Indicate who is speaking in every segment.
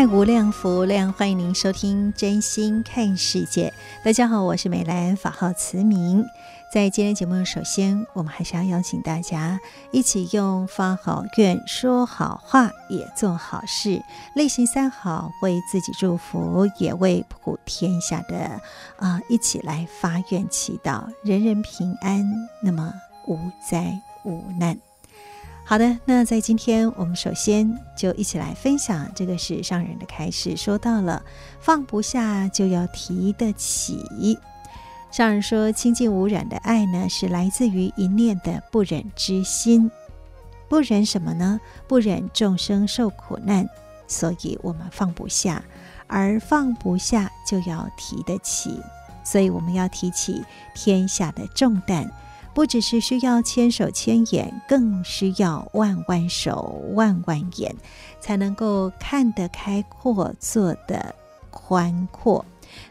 Speaker 1: 爱无量，福无量，欢迎您收听《真心看世界》。大家好，我是美兰，法号慈明。在今天节目，首先我们还是要邀请大家一起用发好愿、说好话、也做好事，内心三好，为自己祝福，也为普天下的啊、一起来发愿祈祷，人人平安，那么无灾无难。好的，那在今天，我们首先就一起来分享这个是上人的开示，说到了放不下就要提得起。上人说，清净无染的爱呢，是来自于一念的不忍之心。不忍什么呢？不忍众生受苦难，所以我们放不下，而放不下就要提得起，所以我们要提起天下的重担。不只是需要千手千眼，更需要万万手万万眼，才能够看得开阔，做得宽阔。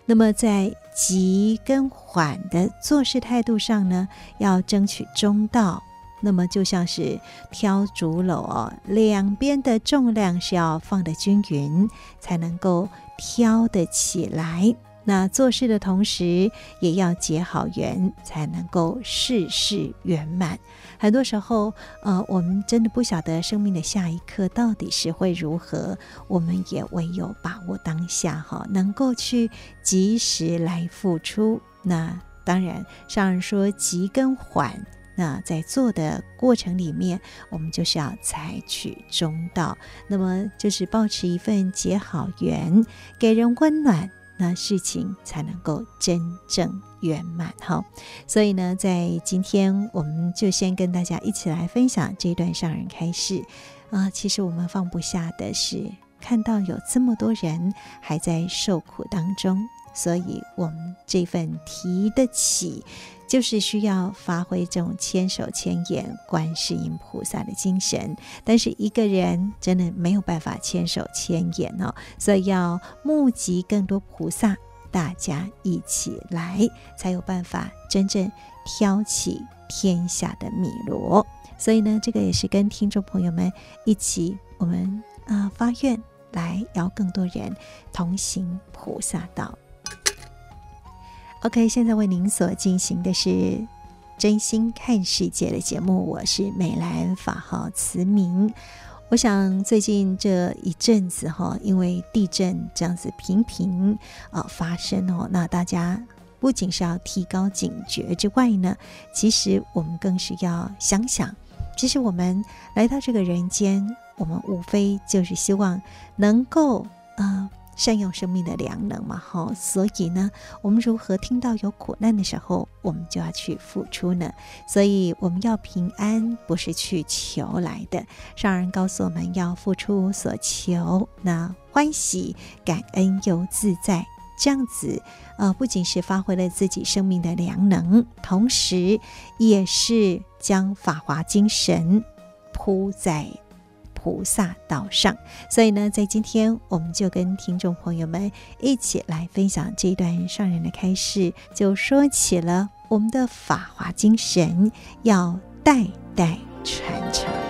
Speaker 1: 那么在急跟缓的做事态度上呢，要争取中道。那么就像是挑竹篓哦，两边的重量是要放得均匀，才能够挑得起来。那做事的同时，也要结好缘，才能够事事圆满。很多时候，呃，我们真的不晓得生命的下一刻到底是会如何，我们也唯有把握当下，哈，能够去及时来付出。那当然，上人说急跟缓，那在做的过程里面，我们就是要采取中道，那么就是保持一份结好缘，给人温暖。那事情才能够真正圆满哈，所以呢，在今天我们就先跟大家一起来分享这段上人开示啊。其实我们放不下的是看到有这么多人还在受苦当中，所以我们这份提得起。就是需要发挥这种千手千眼观世音菩萨的精神，但是一个人真的没有办法千手千眼哦，所以要募集更多菩萨，大家一起来，才有办法真正挑起天下的米罗。所以呢，这个也是跟听众朋友们一起，我们啊、发愿来邀更多人同行菩萨道。OK，现在为您所进行的是真心看世界的节目，我是美兰，法号慈明。我想最近这一阵子哈，因为地震这样子频频啊发生哦，那大家不仅是要提高警觉之外呢，其实我们更是要想想，其实我们来到这个人间，我们无非就是希望能够啊。善用生命的良能嘛，哈，所以呢，我们如何听到有苦难的时候，我们就要去付出呢？所以我们要平安，不是去求来的。上人告诉我们要付出所求，那欢喜、感恩又自在，这样子，呃，不仅是发挥了自己生命的良能，同时也是将法华精神铺在。菩萨道上，所以呢，在今天我们就跟听众朋友们一起来分享这一段上人的开示，就说起了我们的法华精神要代代传承。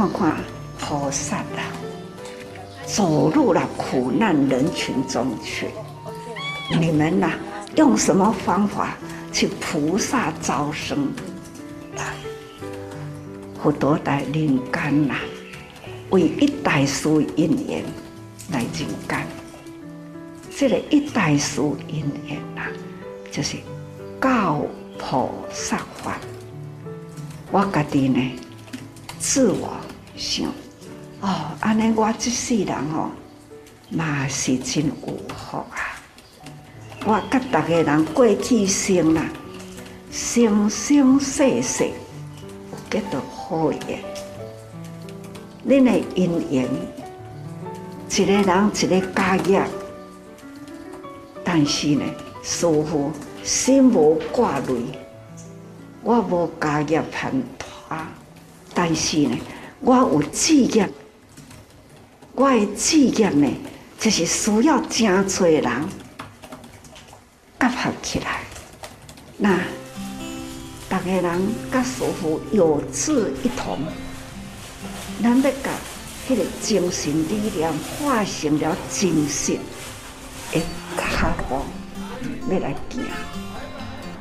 Speaker 2: 看看菩萨的走入了苦难人群中去。你们呐、啊，用什么方法去菩萨招生？来，佛陀在人间呐，为一代书因缘来人间。这个一代书因缘呐，就是教菩萨法。我家己呢，自我想，哦，安尼我这世人哦，嘛是真有福啊！我甲大家人过去生啦，生生世世结到好缘，恁的姻缘，一个人一个家业，但是呢，师父心无挂虑。我无家业盘拖，但是呢，我有志业。我的志业呢，就是需要真多人结合起来。那大家人甲师父有志一同，咱要甲迄个精神力量化成了真实的脚步，要来行。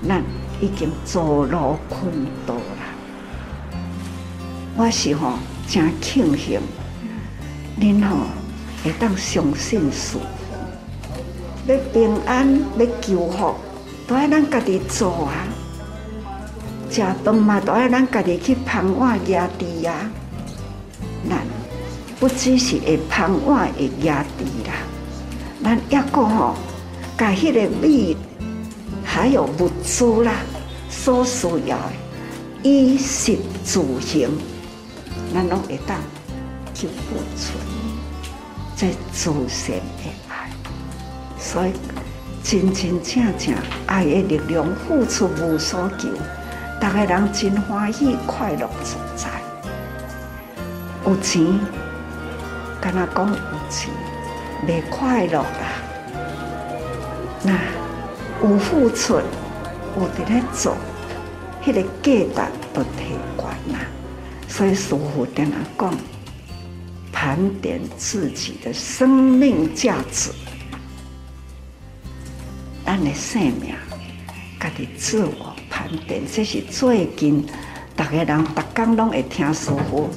Speaker 2: 咱。已经走入坤道了，我是吼真庆幸，恁吼会当相信师父，要平安要求福，都要咱家己做啊。食饭嘛，都要咱家己去捧碗压地呀。咱不只是会捧碗会压地啦，咱抑个吼，甲迄个米。还有物资啦，所需要的衣食住行，咱拢会当去付出，在祖先的爱，所以真真正正爱的力量付出无所求，大家人真欢喜快乐自在。有钱，跟他讲有钱，没快乐啦，那。有付出，有伫咧做，迄、那个价值都提悬啦。所以师父跟人讲，盘点自己的生命价值，咱的生命，家己自我盘点，这是最近大家人逐天拢会听师父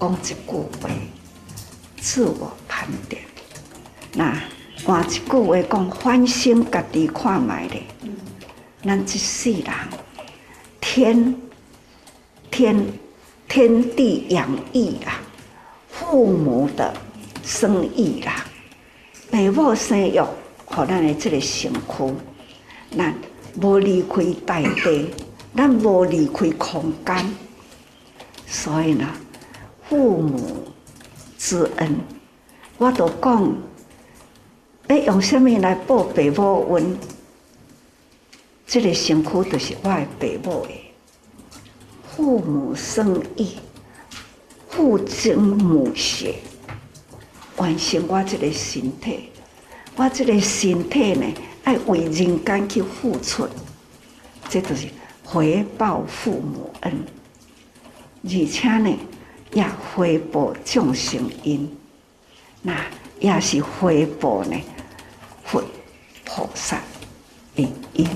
Speaker 2: 讲一句话：自我盘点。那。换一句话讲，反省家己看卖咧，咱一世人天天天地养育啦，父母的生育啦，父母生育，互咱的这个身躯，咱无离开大地，咱无离开空间，所以呢，父母之恩，我都讲。要用什么来报父母恩？这个身躯就是我的父母的，父母生意，父精母血，完成我这个身体。我这个身体呢，爱为人间去付出，这就是回报父母恩，而且呢，也回报众生因，那也是回报呢。佛菩萨的因，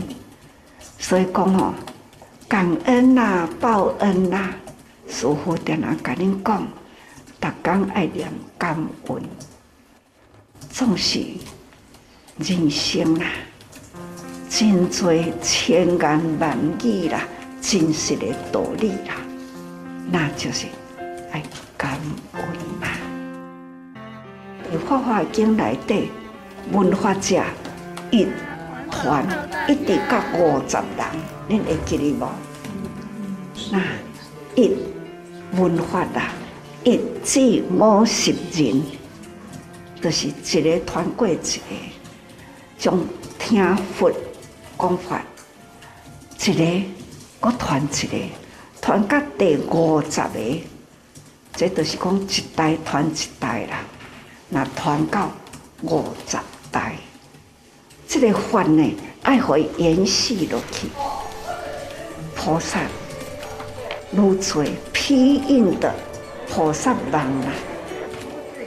Speaker 2: 所以讲哦，感恩呐、啊，报恩呐、啊，师父点啊，甲恁讲，逐工爱念感恩，总是人生啊，真多千言万语啦，真实的道理啦，那就是爱感恩嘛。在《法华经》内底。文化者一团一直到五十人，恁会记得无？那一文化啦，一字五十人，就是一个团过一个，从听佛讲法，一个搁团一个，团到第五十个，这就是讲一代团一代啦。那团到五十。代，这个法呢，爱会延续落去。菩萨如做庇荫的菩萨人啊，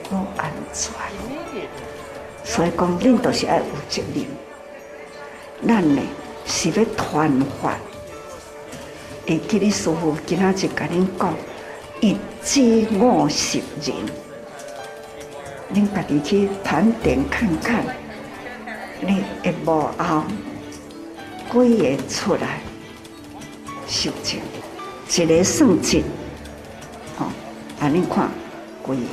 Speaker 2: 好安全。所以讲，恁都是爱有责任。咱呢是要传法，会记得师父今仔就甲恁讲，一至五十人，恁家己去盘点看看，你一幕后几个出来修正，一个算一，哦，啊，恁看几个，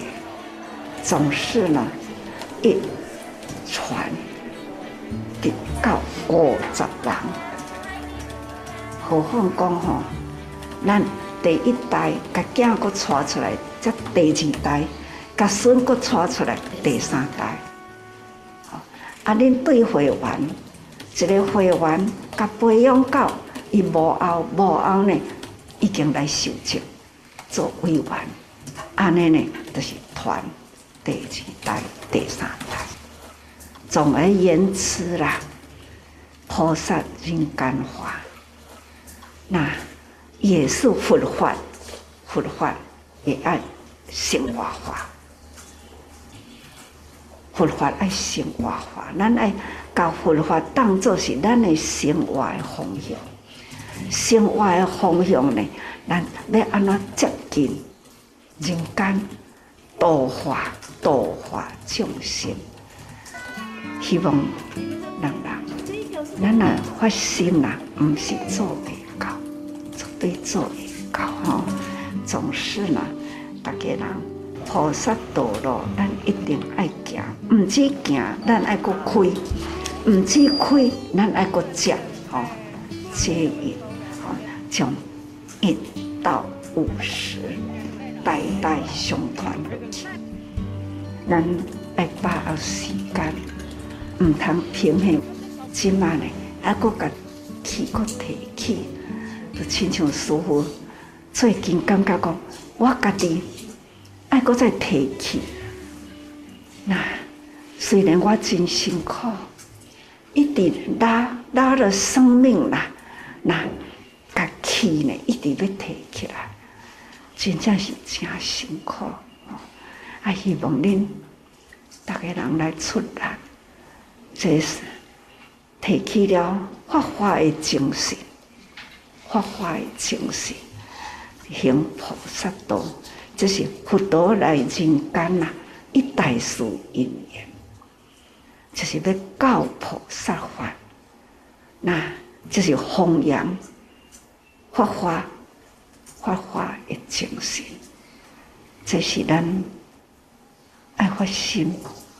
Speaker 2: 总是呢一传。得到五十人，何况讲吼，咱第一代甲囝佫带出来，则第二代甲孙佫带出来，第三代。啊，恁对会员，一个会员甲培养到伊无后无后呢，已经来受证做会员，安尼呢，就是传第二代、第三代。总而言之啦，菩萨人间化，那也是佛法，佛法也爱生活化，佛法爱生活化，咱爱把佛法当作是咱的生活的方向，生活的方向呢，咱要安怎接近人间，度化度化众生。希望人人，咱呐发心呐，毋是做未到，绝对做会到吼。总是呢，大家人菩萨道路，咱一定爱行，毋止行，咱爱搁开，毋止开，咱爱搁接吼，接引吼，从一到五十，代代相传，咱爱把握时间。毋通平衡，即嘛呢？还佫甲气佫提起，就亲像师父最近感觉讲，我家己爱佫再提起。那虽然我真辛苦，一直拉拉了生命啦，那甲气呢一直要提起来，真正是真辛苦。啊，希望恁逐个人来出力。这是提起了发华的精神，发华的精神行菩萨道，这是佛陀来人间呐，一代事因缘，就是要教菩萨法，那就是弘扬发华发华的精神，这是咱爱发心，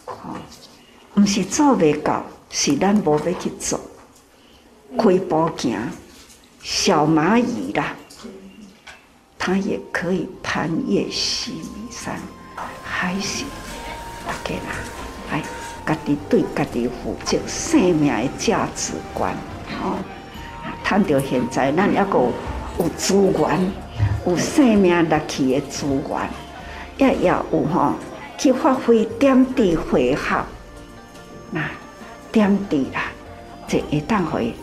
Speaker 2: 哦。毋是做未到，是咱无要去做。开步行，小蚂蚁啦，它也可以攀越须弥山。还是大家啦，哎，家己对家己负责生命的价值观。吼，谈到现在，咱抑搁有资源，有生命力气的资源，也要有吼去发挥点滴回合。那点滴啦，这一当会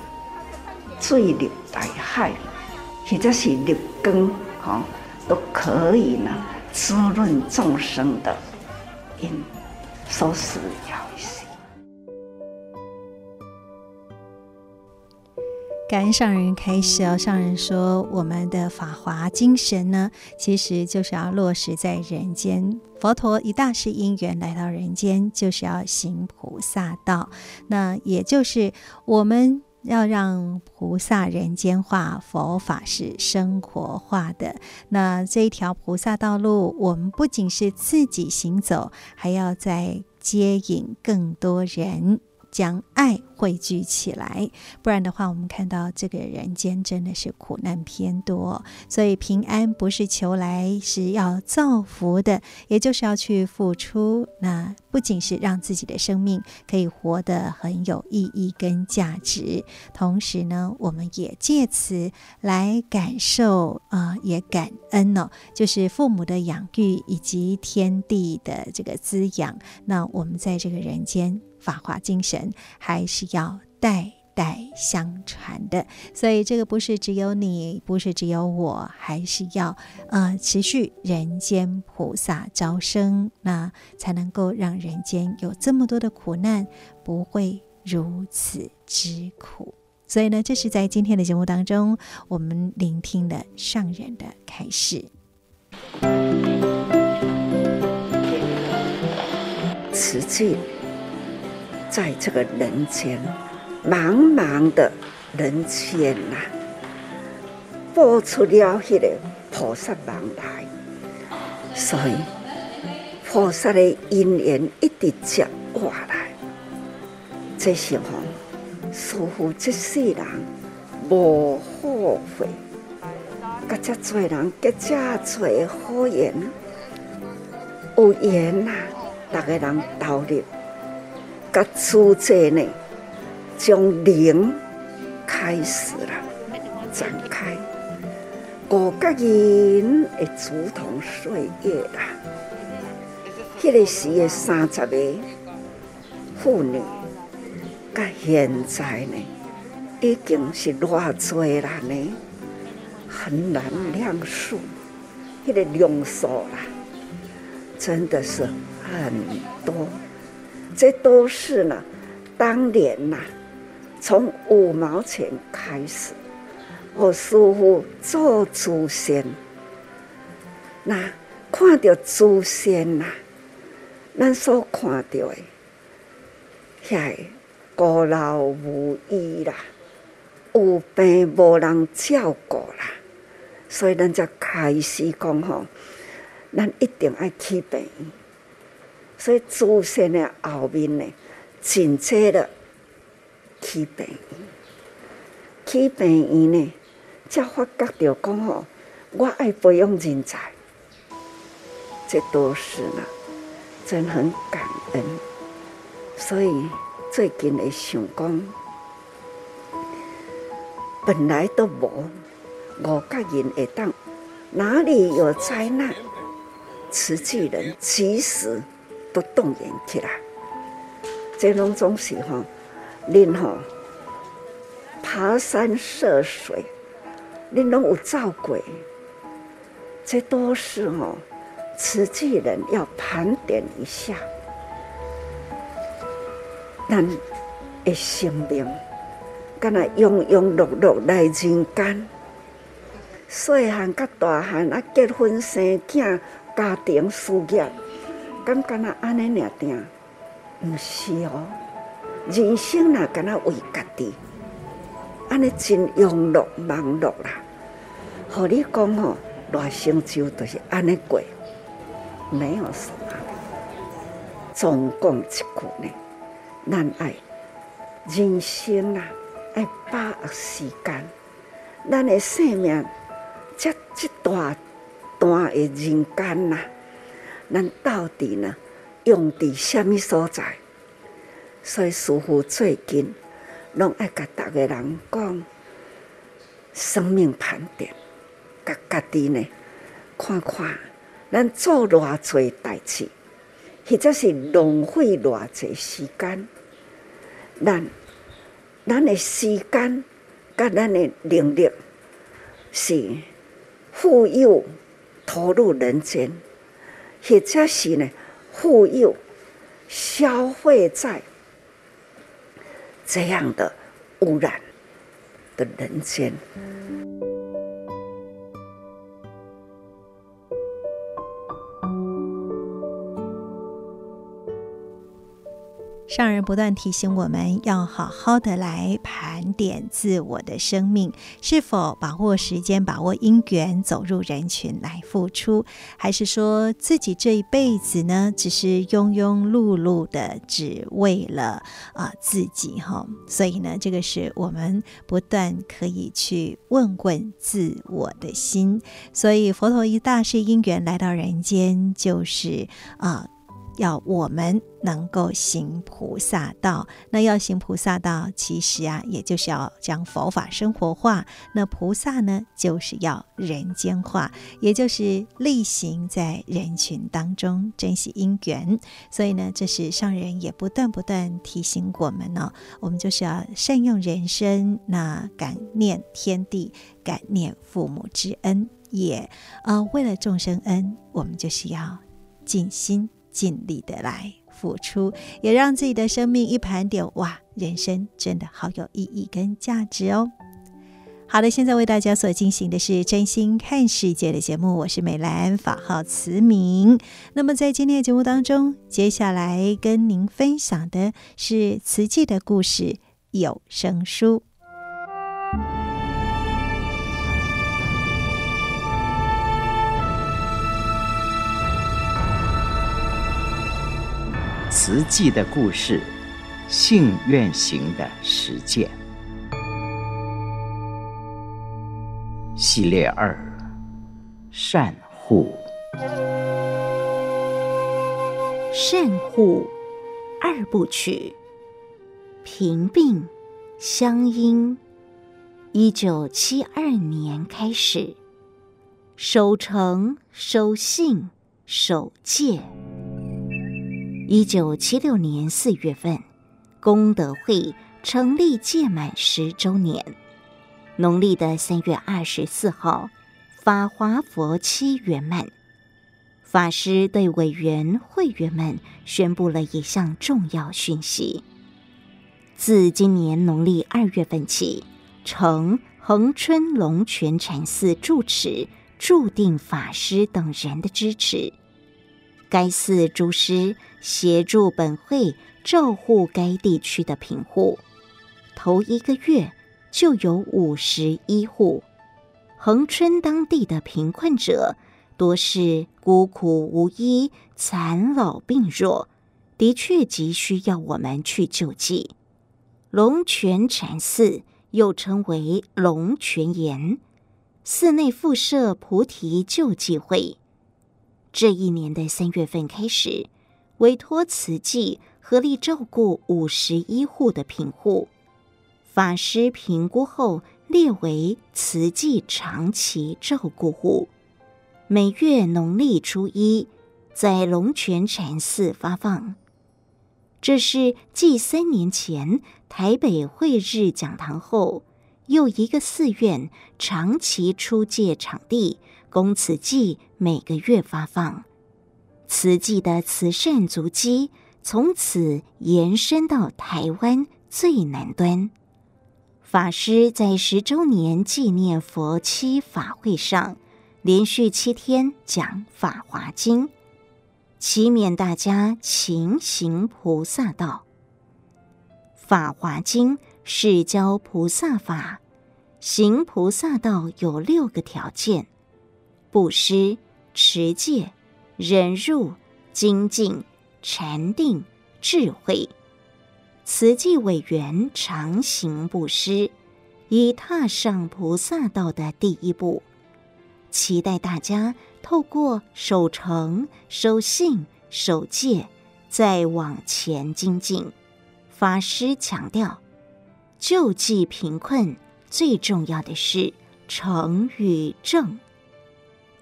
Speaker 2: 坠入大海，或者是入缸，都可以呢滋润众生的因，所需要一些。
Speaker 1: 感恩上人开始哦，上人说，我们的法华精神呢，其实就是要落实在人间。佛陀以大世因缘来到人间，就是要行菩萨道。那也就是我们要让菩萨人间化，佛法是生活化的。那这一条菩萨道路，我们不仅是自己行走，还要在接引更多人。将爱汇聚起来，不然的话，我们看到这个人间真的是苦难偏多。所以平安不是求来，是要造福的，也就是要去付出。那不仅是让自己的生命可以活得很有意义跟价值，同时呢，我们也借此来感受啊、也感恩哦，就是父母的养育以及天地的这个滋养。那我们在这个人间。法华精神还是要代代相传的。所以这个不是只有你，不是只有我，还是要呃持续人间菩萨招生，那才能够让人间有这么多的苦难不会如此之苦。所以呢，这是在今天的节目当中，我们聆听的上人的开示。
Speaker 2: 慈济在这个人间，茫茫的人间呐、啊，播出了迄个菩萨网来，所以菩萨的因缘一直接过来，这时候。似乎这世人无后悔，甲遮多人结遮多好缘，有缘呐，逐个人投入，甲自在呢，从零开始了展开，五个人会如同岁月啦，迄个时的三十个妇女。到现在呢，已经是偌济人呢，很难量数，那个量数啦，真的是很多。这都是呢，当年呐、啊，从五毛钱开始，我师父做祖先，那看到祖先呐，咱所看到的，遐。孤老无依啦，有病无人照顾啦，所以咱才开始讲吼，咱一定爱去病。所以祖先的后面呢，紧接着去病院，去病院呢，才发觉到讲吼，我爱培养人才，这都是呢，真很感恩，所以。最近会想讲，本来都无五个人会当，哪里有灾难，慈济人及时都动员起来。这拢总是吼，恁吼爬山涉水，恁拢有照过，这都是吼慈济人要盘点一下。咱的生命，敢若庸庸碌碌来人间，细汉甲大汉啊，结婚生囝，家庭事业，敢敢若安尼尔定？毋是哦，人生若敢若为家己，安尼真庸碌忙碌啦。互你讲吼，大成就都是安尼过，没有什么。总共一句呢？咱爱人生啊，爱把握时间。咱的生命，这这大段的人间呐、啊，咱到底呢用伫什么所在？所以师父最近拢爱甲逐个人讲，生命盘点，甲家己呢看看，咱做偌济代志，或者是浪费偌济时间。咱咱的时间，甲咱的能力，是富有投入人间，或者是呢富有消费在这样的污染的人间。
Speaker 1: 上人不断提醒我们要好好的来盘点自我的生命，是否把握时间、把握因缘，走入人群来付出，还是说自己这一辈子呢，只是庸庸碌碌的，只为了啊、自己哈？所以呢，这个是我们不断可以去问问自我的心。所以佛陀一大世因缘来到人间，就是啊。要我们能够行菩萨道。那要行菩萨道，其实啊，也就是要将佛法生活化。那菩萨呢，就是要人间化，也就是力行在人群当中，珍惜因缘。所以呢，这是上人也不断不断提醒我们呢、我们就是要善用人生，那感念天地，感念父母之恩。也，呃，为了众生恩，我们就是要尽心尽力的来付出，也让自己的生命一盘点，哇，人生真的好有意义跟价值哦。好的，现在为大家所进行的是真心看世界的节目，我是美兰，法号慈明。那么在今天的节目当中，接下来跟您分享的是慈济的故事有声书。
Speaker 3: 慈济的故事，信愿行的实践。系列二：善护。
Speaker 4: 善护二部曲，平病相因。一九七二年开始，守诚、守信、守戒。一九七六年四月份，功德会成立届满十周年，农历的三月二十四号，法华佛期圆满。法师对委员会员们宣布了一项重要讯息：自今年农历二月份起，承恒春龙泉禅寺住持注定法师等人的支持。该寺诸师协助本会照护该地区的贫户，头一个月就有五十一户。恒春当地的贫困者多是孤苦无依、残老病弱，的确急需要我们去救济。龙泉禅寺又称为龙泉岩，寺内附设菩提救济会。这一年的三月份开始，委托慈济合力照顾五十一户的贫户。法师评估后列为慈济长期照顾户，每月农历初一在龙泉禅寺发放。这是继三年前台北慧日讲堂后，又一个寺院长期出借场地。供慈济每个月发放，慈济的慈善足迹从此延伸到台湾最南端。法师在十周年纪念佛七法会上，连续七天讲《法华经》，祈勉大家勤行菩萨道。《法华经》是教菩萨法，行菩萨道有六个条件。布施、持戒、忍辱、精进、禅定、智慧。慈济委员常行布施，已踏上菩萨道的第一步。期待大家透过守诚、守信、守戒，再往前精进。法师强调，救济贫困最重要的是诚与正。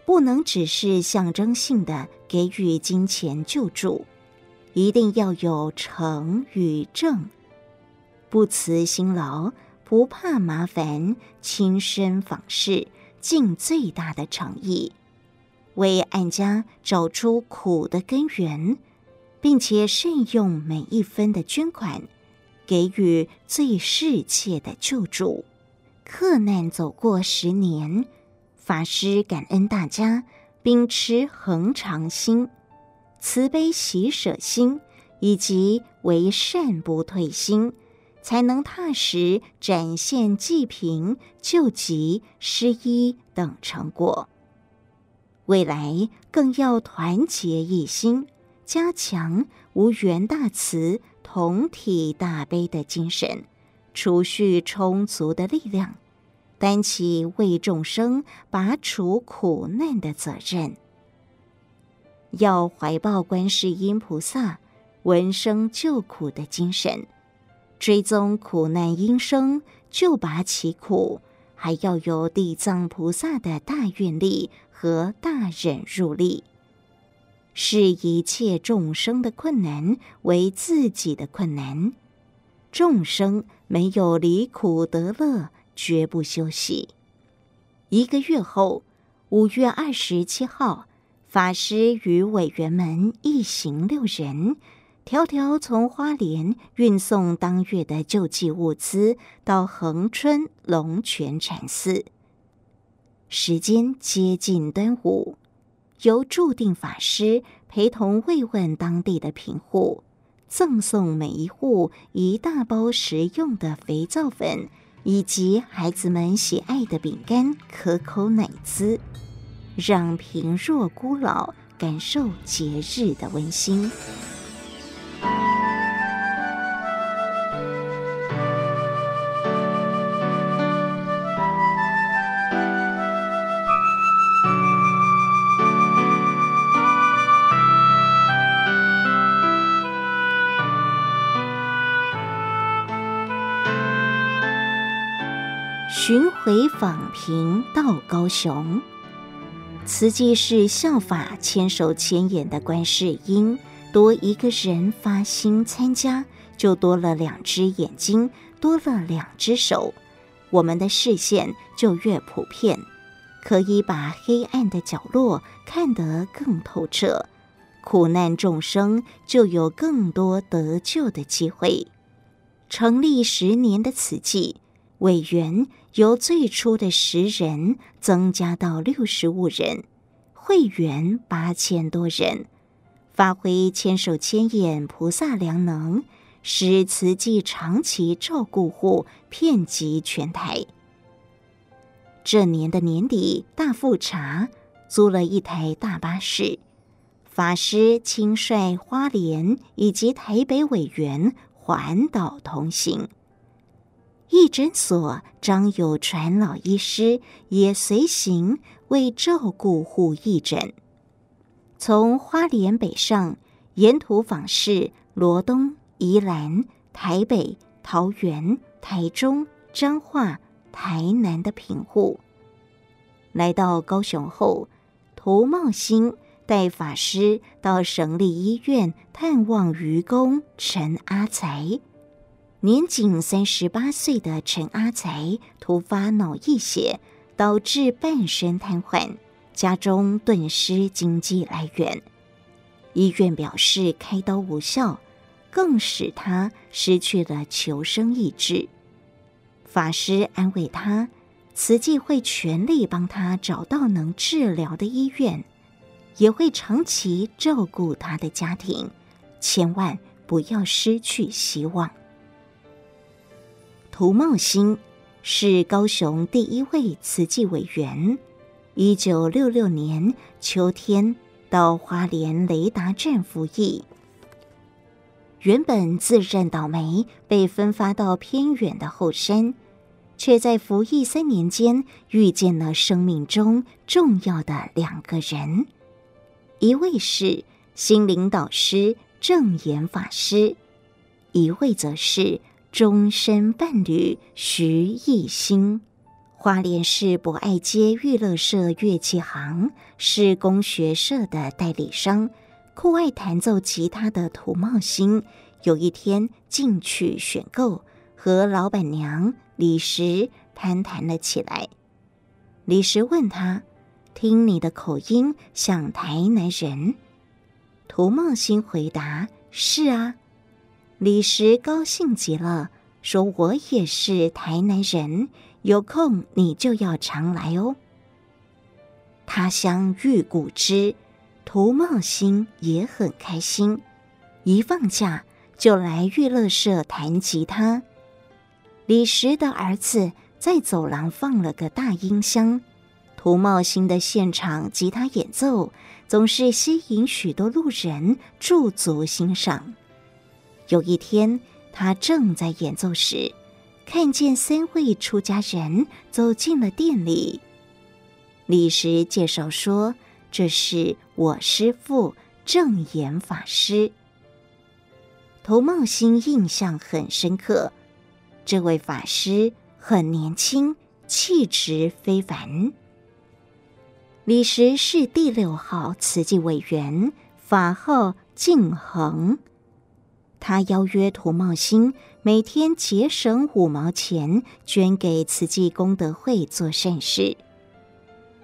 Speaker 4: 不能只是象征性的给予金钱救助，一定要有诚与正，不辞辛劳，不怕麻烦，亲身访视，尽最大的诚意，为案家找出苦的根源，并且善用每一分的捐款，给予最适切的救助。克难走过十年。法师感恩大家，秉持恒常心、慈悲喜舍心以及为善不退心，才能踏实展现济贫、救急、施医等成果。未来更要团结一心，加强无缘大慈、同体大悲的精神，储蓄充足的力量。担起为众生拔除苦难的责任。要怀抱观世音菩萨闻声救苦的精神，追踪苦难因生，救拔其苦，还要有地藏菩萨的大愿力和大忍辱力，视一切众生的困难为自己的困难。众生没有离苦得乐，绝不休息。一个月后，五月二十七号。法师与委员们一行六人，迢迢从花莲运送当月的救济物资到恒春龙泉禅寺。时间接近端午，由注定法师陪同慰问当地的贫户，赠送每一户一大包食用的肥皂粉，以及孩子们喜爱的饼干、可口奶滋。让贫弱孤老感受节日的温馨。巡回访贫到高雄。慈济是效法千手千眼的观世音，多一个人发心参加，就多了两只眼睛，多了两只手，我们的视线就越普遍，可以把黑暗的角落看得更透彻，苦难众生就有更多得救的机会。成立十年的慈济。委员由最初的十人增加到六十五人，会员八千多人，发挥千手千眼菩萨良能，使慈济长期照顾户遍及全台。这年的年底，大富察租了一台大巴士，法师亲率花莲以及台北委员环岛同行。义诊所张有传老医师也随行，为照顾户义诊。从花莲北上，沿途访视罗东、宜兰、台北、桃园、台中、彰化、台南的贫户。来到高雄后，涂茂兴带法师到省立医院探望愚公陈阿才。年仅三十八岁的陈阿才突发脑溢血，导致半身瘫痪，家中顿失经济来源。医院表示开刀无效，更使他失去了求生意志。法师安慰他，慈济会全力帮他找到能治疗的医院，也会长期照顾他的家庭，千万不要失去希望。涂茂兴是高雄第一位慈济委员。一九六六年秋天到花莲雷达站服役，原本自认倒霉，被分发到偏远的后山，却在服役三年间遇见了生命中重要的两个人，一位是心灵导师正言法师，一位则是。终身伴侣徐奕兴，花莲市博爱街娱乐社乐器行是工学社的代理商。酷爱弹奏吉他的涂茂兴，有一天进去选购，和老板娘李石攀谈了起来。李石问他：“听你的口音像台南人？”涂茂兴回答：“是啊。”李石高兴极了，说：“我也是台南人，有空你就要常来哦。”他乡遇故知，涂茂兴也很开心，一放假就来娱乐社弹吉他。李石的儿子在走廊放了个大音箱，涂茂兴的现场吉他演奏总是吸引许多路人驻足欣赏。有一天，他正在演奏时，看见三位出家人走进了店里。李石介绍说：“这是我师父正言法师。头茂兴印象很深刻，这位法师很年轻，气质非凡。李时是第六号慈济委员，法号净恒。他邀约涂茂兴每天节省五毛钱，捐给慈济功德会做善事。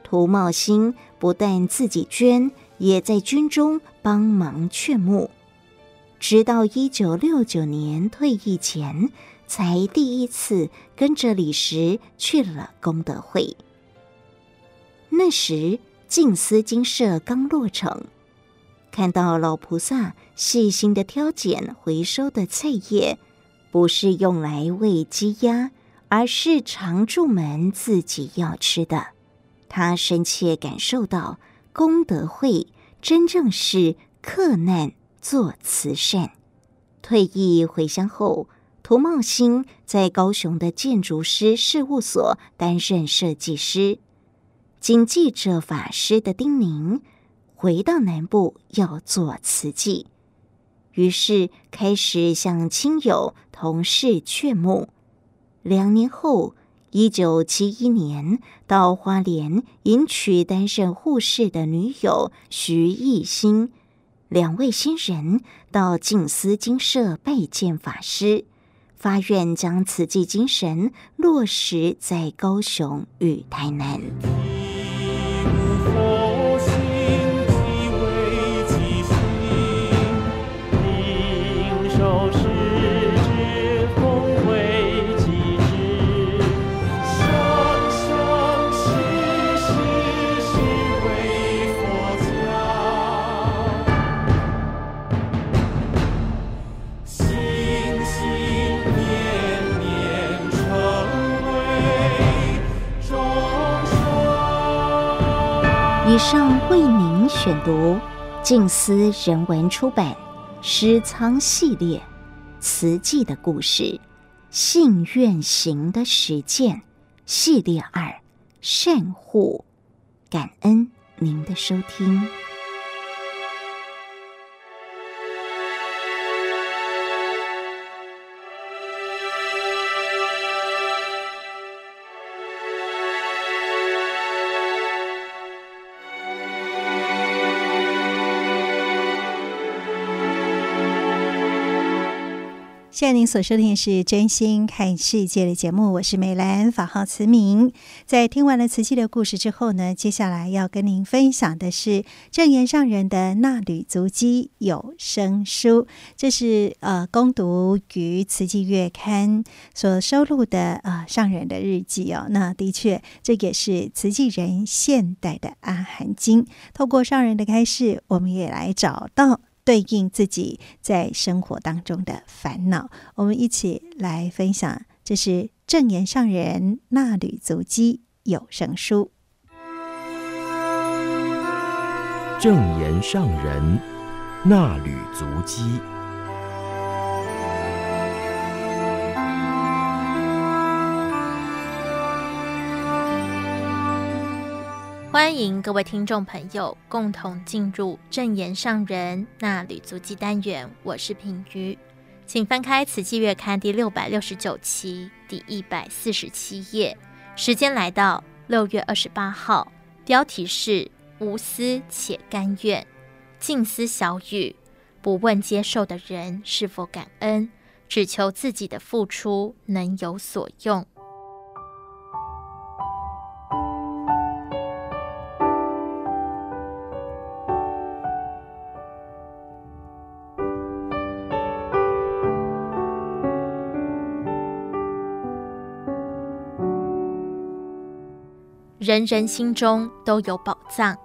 Speaker 4: 涂茂兴不但自己捐，也在军中帮忙劝募。直到一九六九年退役前，才第一次跟着李时去了功德会。那时静思精舍刚落成，看到老菩萨细心的挑拣回收的菜叶，不是用来喂鸡鸭，而是常住们自己要吃的。他深切感受到功德会真正是克难。做慈善，退役回乡后，涂茂兴在高雄的建筑师事务所担任设计师。谨记着法师的叮咛，回到南部要做慈济，于是开始向亲友、同事劝募。两年后，一九七一年到花莲迎娶担任护士的女友徐艺兴。两位新人到静思精舍拜见法师，发愿将慈济精神落实在高雄与台南。以上为您选读静思人文出版《师仓系列》词记的故事，信愿行的实践系列二善护，感恩您的收听。
Speaker 1: 现在您所收听的是《真心看世界》的节目，我是美兰，法号慈明。在听完了慈济的故事之后呢，接下来要跟您分享的是证言上人的衲履足迹有声书，这是呃攻读于慈济月刊所收录的呃上人的日记哦。那的确，这也是慈济人现代的阿含经。透过上人的开示，我们也来找到。对应自己在生活当中的烦恼，我们一起来分享。这是正言上人纳履足迹有声书。
Speaker 5: 正言上人纳履足迹。
Speaker 6: 欢迎各位听众朋友共同进入正言上人那旅足迹单元，我是品瑜，请翻开《慈济月刊》第六百六十九期第一百四十七页，时间来到六月二十八号，标题是“无私且甘愿”，静思小语，不问接受的人是否感恩，只求自己的付出能有所用。人人心中都有宝藏。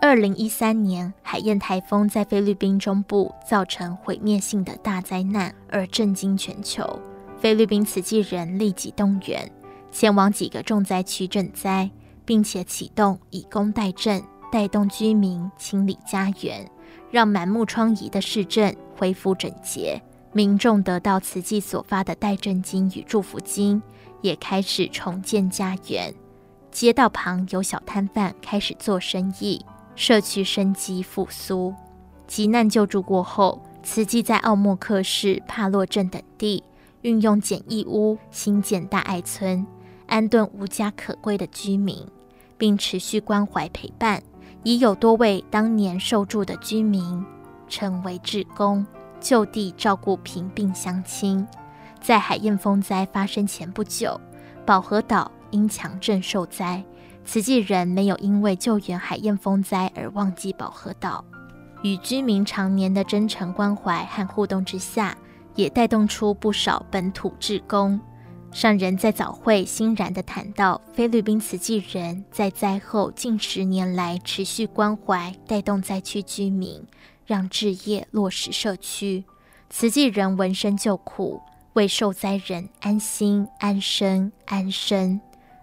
Speaker 6: 二零一三年，海燕台风在菲律宾中部造成毁灭性的大灾难，而震惊全球。菲律宾慈济人立即动员，前往几个重灾区赈灾，并且启动以工代赈，带动居民清理家园，让满目疮痍的市镇恢复整洁。民众得到慈济所发的代赈金与祝福金，也开始重建家园。街道旁有小摊贩开始做生意，社区生机复苏。急难救助过后，慈济在奥莫克市帕洛镇等地运用简易屋兴建大爱村，安顿无家可归的居民，并持续关怀陪伴，已有多位当年受助的居民成为志工，就地照顾贫病乡亲。在海燕风灾发生前不久，宝和岛因强震受灾，慈济人没有因为救援海燕风灾而忘记宝和岛，与居民常年的真诚关怀和互动之下，也带动出不少本土志工。上人在早会欣然地谈到，菲律宾慈济人在灾后近十年来持续关怀带动灾区居民，让志业落实社区，慈济人闻声救苦。为受灾人安心、安身、安身，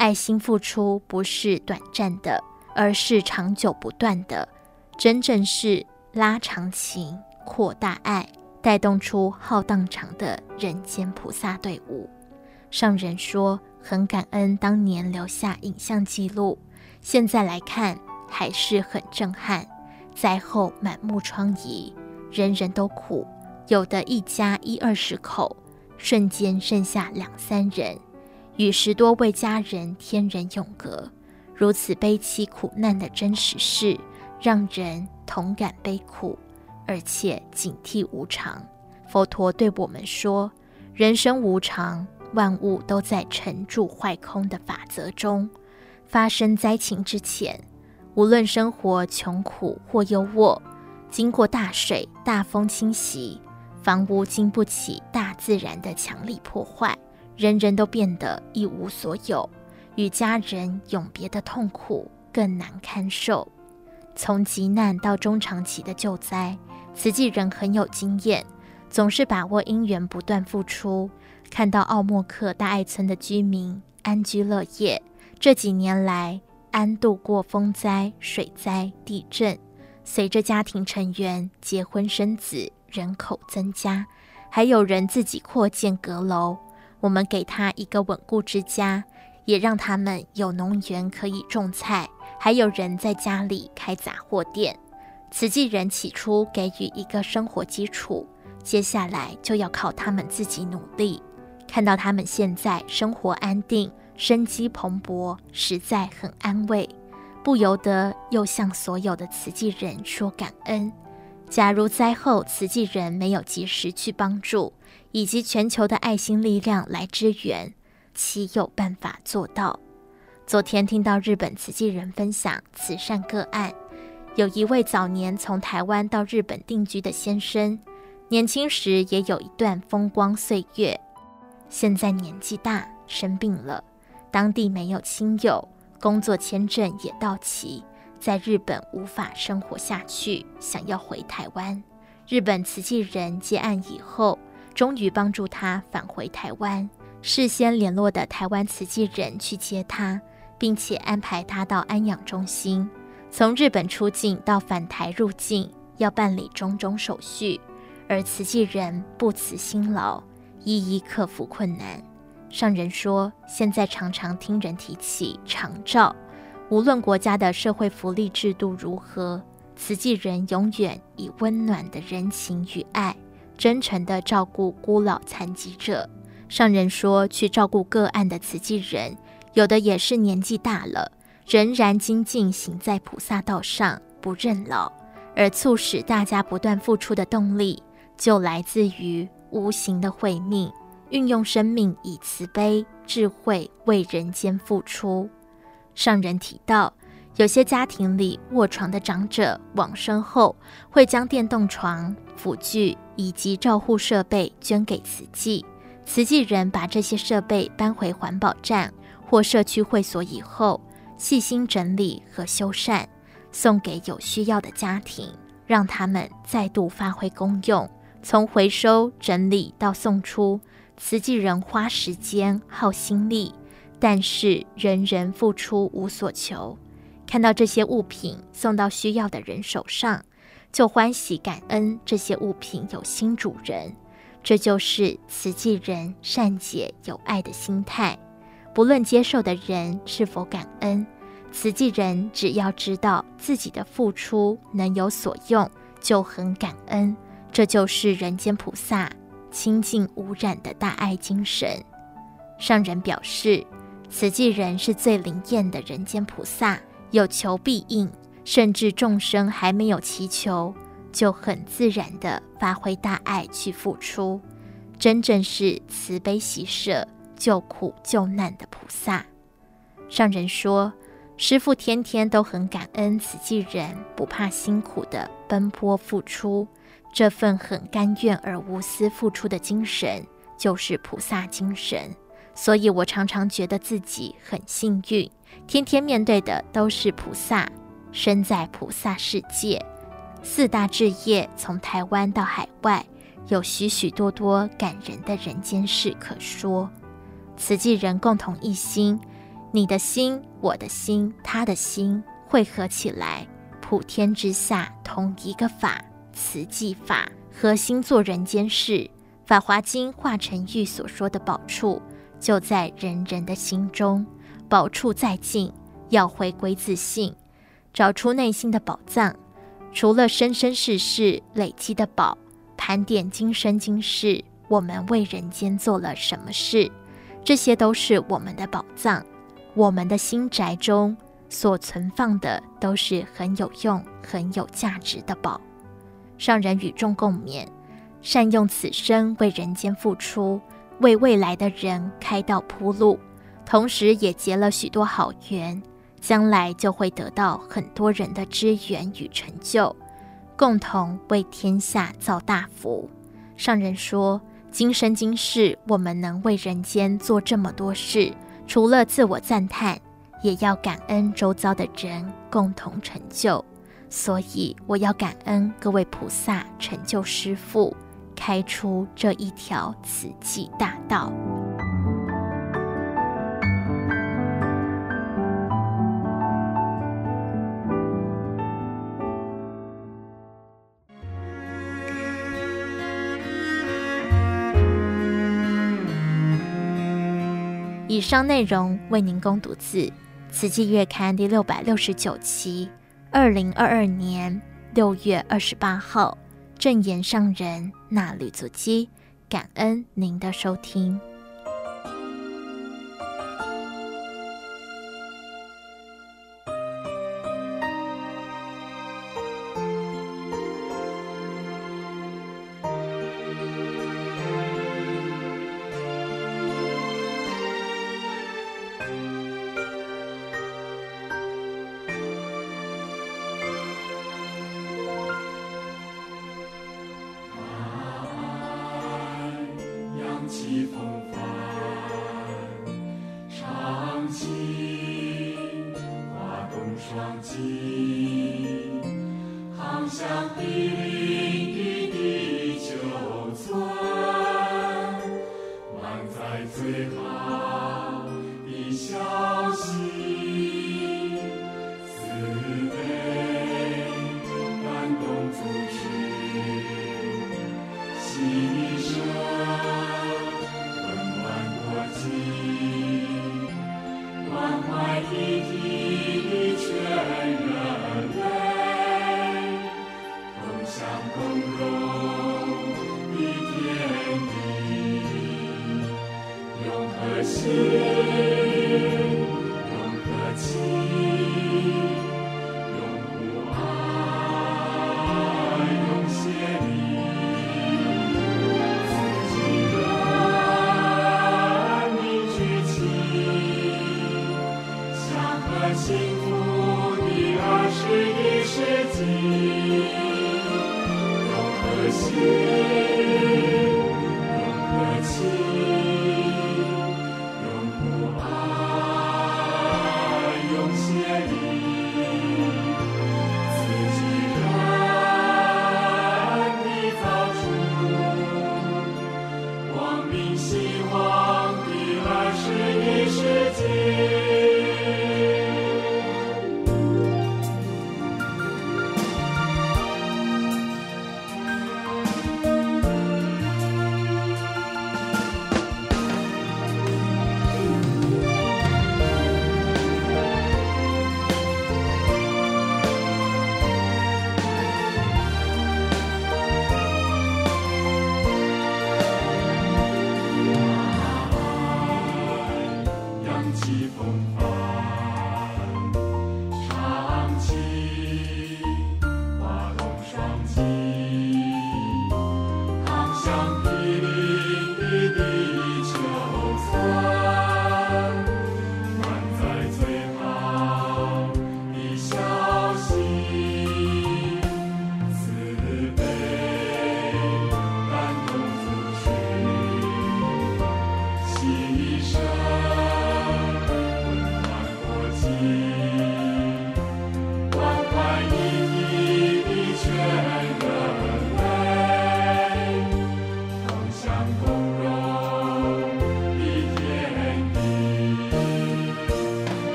Speaker 6: 爱心付出不是短暂的，而是长久不断的，真正是拉长情、扩大爱，带动出浩荡长的人间菩萨队伍。上人说，很感恩当年留下影像记录，现在来看还是很震撼。灾后满目疮痍，人人都苦，有的一家一二十口。瞬间剩下两三人，与十多位家人天人永隔，如此悲凄苦难的真实事，让人同感悲苦，而且警惕无常。佛陀对我们说：人生无常，万物都在沉住坏空的法则中。发生灾情之前，无论生活穷苦或优渥，经过大水大风侵袭。房屋经不起大自然的强力破坏，人人都变得一无所有，与家人永别的痛苦更难堪受。从急难到中长期的救灾，慈济人很有经验，总是把握因缘不断付出。看到奥莫克大爱村的居民安居乐业，这几年来安度过风灾、水灾、地震，随着家庭成员结婚生子。人口增加，还有人自己扩建阁楼。我们给他一个稳固之家，也让他们有农园可以种菜，还有人在家里开杂货店。慈济人起初给予一个生活基础，接下来就要靠他们自己努力。看到他们现在生活安定、生机蓬勃，实在很安慰，不由得又向所有的慈济人说感恩。假如灾后慈济人没有及时去帮助，以及全球的爱心力量来支援，岂有办法做到？昨天听到日本慈济人分享慈善个案，有一位早年从台湾到日本定居的先生，年轻时也有一段风光岁月，现在年纪大生病了，当地没有亲友，工作签证也到期。在日本无法生活下去，想要回台湾。日本慈济人接案以后，终于帮助他返回台湾。事先联络的台湾慈济人去接他，并且安排他到安养中心。从日本出境到返台入境，要办理种种手续，而慈济人不辞辛劳，一一克服困难。上人说，现在常常听人提起长照。无论国家的社会福利制度如何，慈济人永远以温暖的人情与爱，真诚地照顾孤老残疾者。上人说，去照顾个案的慈济人，有的也是年纪大了，仍然精进行在菩萨道上，不认老。而促使大家不断付出的动力，就来自于无形的慧命，运用生命以慈悲智慧为人间付出。上人提到，有些家庭里卧床的长者往生后，会将电动床、辅具以及照护设备捐给慈济。慈济人把这些设备搬回环保站或社区会所以后，细心整理和修缮，送给有需要的家庭，让他们再度发挥功用。从回收、整理到送出，慈济人花时间、耗心力。但是人人付出无所求，看到这些物品送到需要的人手上，就欢喜感恩这些物品有新主人，这就是慈济人善解有爱的心态。不论接受的人是否感恩，慈济人只要知道自己的付出能有所用，就很感恩。这就是人间菩萨清净无染的大爱精神。上人表示，慈济人是最灵验的人间菩萨，有求必应，甚至众生还没有祈求，就很自然地发挥大爱去付出，真正是慈悲喜舍、救苦救难的菩萨。上人说，师父天天都很感恩慈济人不怕辛苦的奔波付出。这份很甘愿而无私付出的精神，就是菩萨精神。所以我常常觉得自己很幸运，天天面对的都是菩萨，身在菩萨世界。四大志业从台湾到海外，有许许多多感人的人间事可说。慈济人共同一心，你的心、我的心、他的心汇合起来，普天之下同一个法。慈济法核心做人间事，《法华经》华严玉所说的宝处就在人人的心中。宝处在尽，要回归自信，找出内心的宝藏。除了生生世世累积的宝，盘点今生今世，我们为人间做了什么事？这些都是我们的宝藏。我们的心宅中所存放的，都是很有用、很有价值的宝。让人与众共勉，善用此生为人间付出，为未来的人开道铺路，同时也结了许多好缘，将来就会得到很多人的支援与成就，共同为天下造大福。上人说，今生今世我们能为人间做这么多事，除了自我赞叹，也要感恩周遭的人共同成就。所以，我要感恩各位菩萨成就师父，开出这一条慈济大道。以上内容为您供读自《慈济月刊》第六百六十九期。二零二二年六月二十八号，正言上人衲履足基，感恩您的收
Speaker 7: 听。you.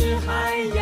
Speaker 7: 是海洋。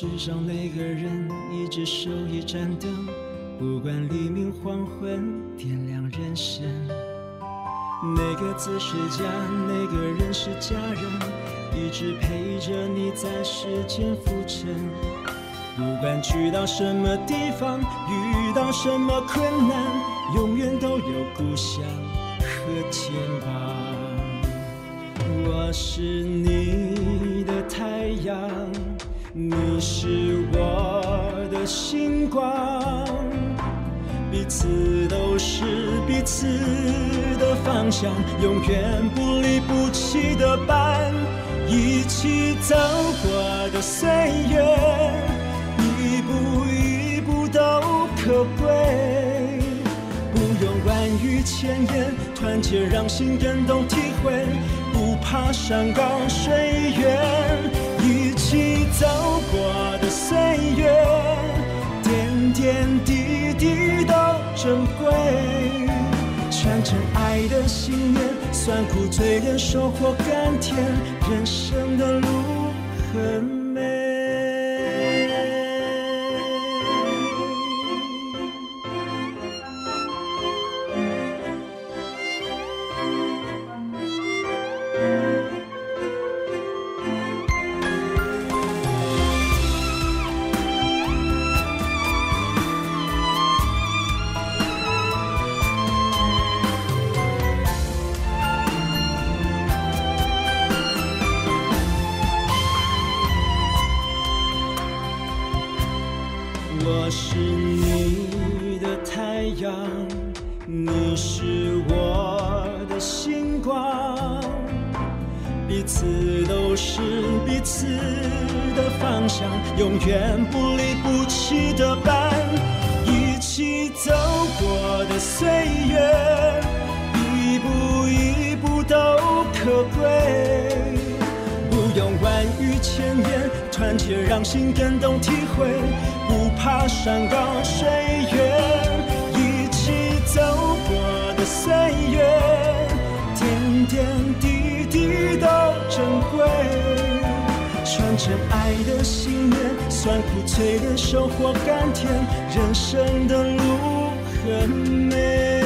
Speaker 7: 世上每个人一直手一盏灯，不管黎明黄昏，点亮人生。哪个字是家，哪个人是家人，一直陪着你在世间浮沉。不管去到什么地方，遇到什么困难，永远都有故乡。和肩膀，我是你的太阳，你是我的星光，彼此都是彼此的方向，永远不离不弃的伴，一起走过的岁月，一步一步都可贵。不用万语千言，团结让心更懂体会，不怕山高水远，起走过的岁月，点点滴滴都珍贵。传承爱的信念，酸苦淬炼，收获甘甜，人生的路很。用心感动体会，不怕山高水远，一起走过的岁月，点点滴滴都珍贵。传承爱的信念，酸苦脆的，收获甘甜，人生的路很美。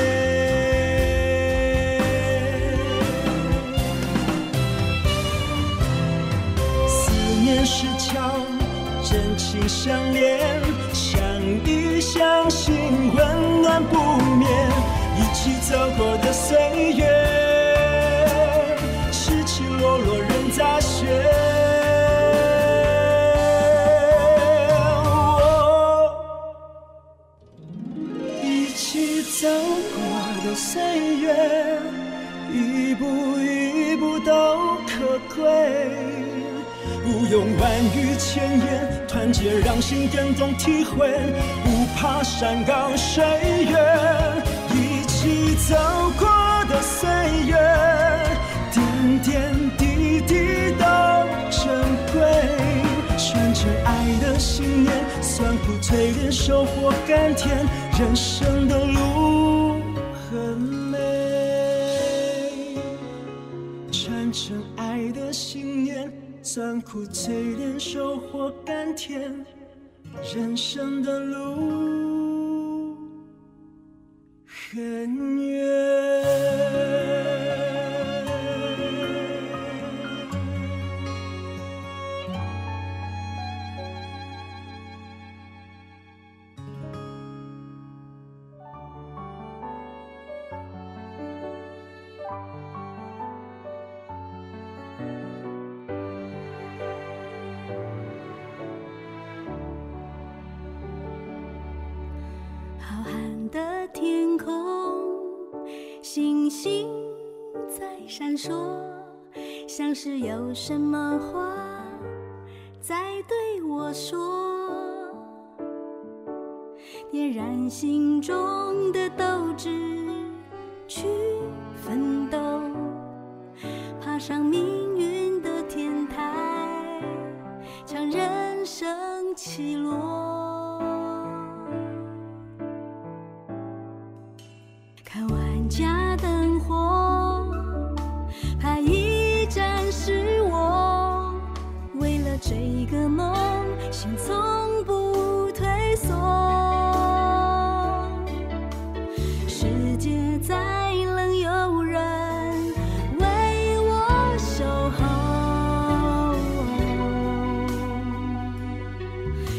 Speaker 7: 相连，相依相信，温暖不灭。一起走过的岁月，用心更懂体会，不怕山高水远，一起走过的岁月，点点滴滴都珍贵，传承爱的信念，酸苦淬炼收获甘甜，人生的路很美，传承爱的信念。酸苦淬炼，收获甘甜，人生的路很
Speaker 8: 远。是有什么话在对我说，点燃心中的斗志，去奋斗，爬上命运的天台，尝人生起落，看万家灯追个梦，心从不退缩。世界再冷，有人为我守候。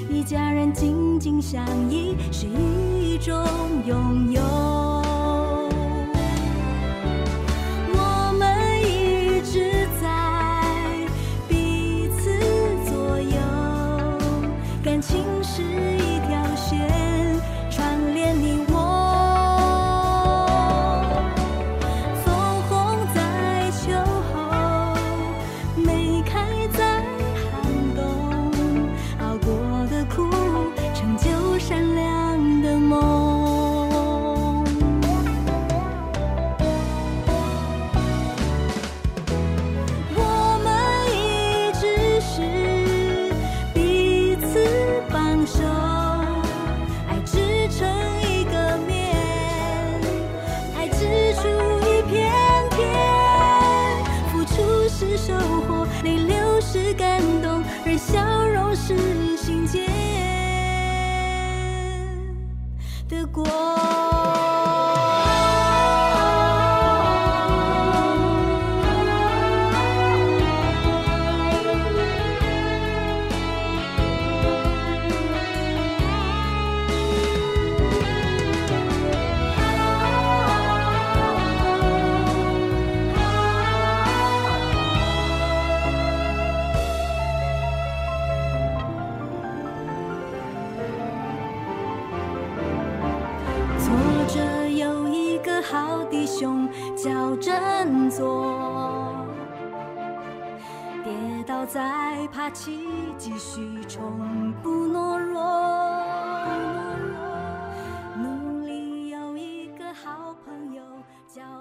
Speaker 8: 一家人紧紧相依，是一种拥有。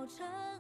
Speaker 7: Tr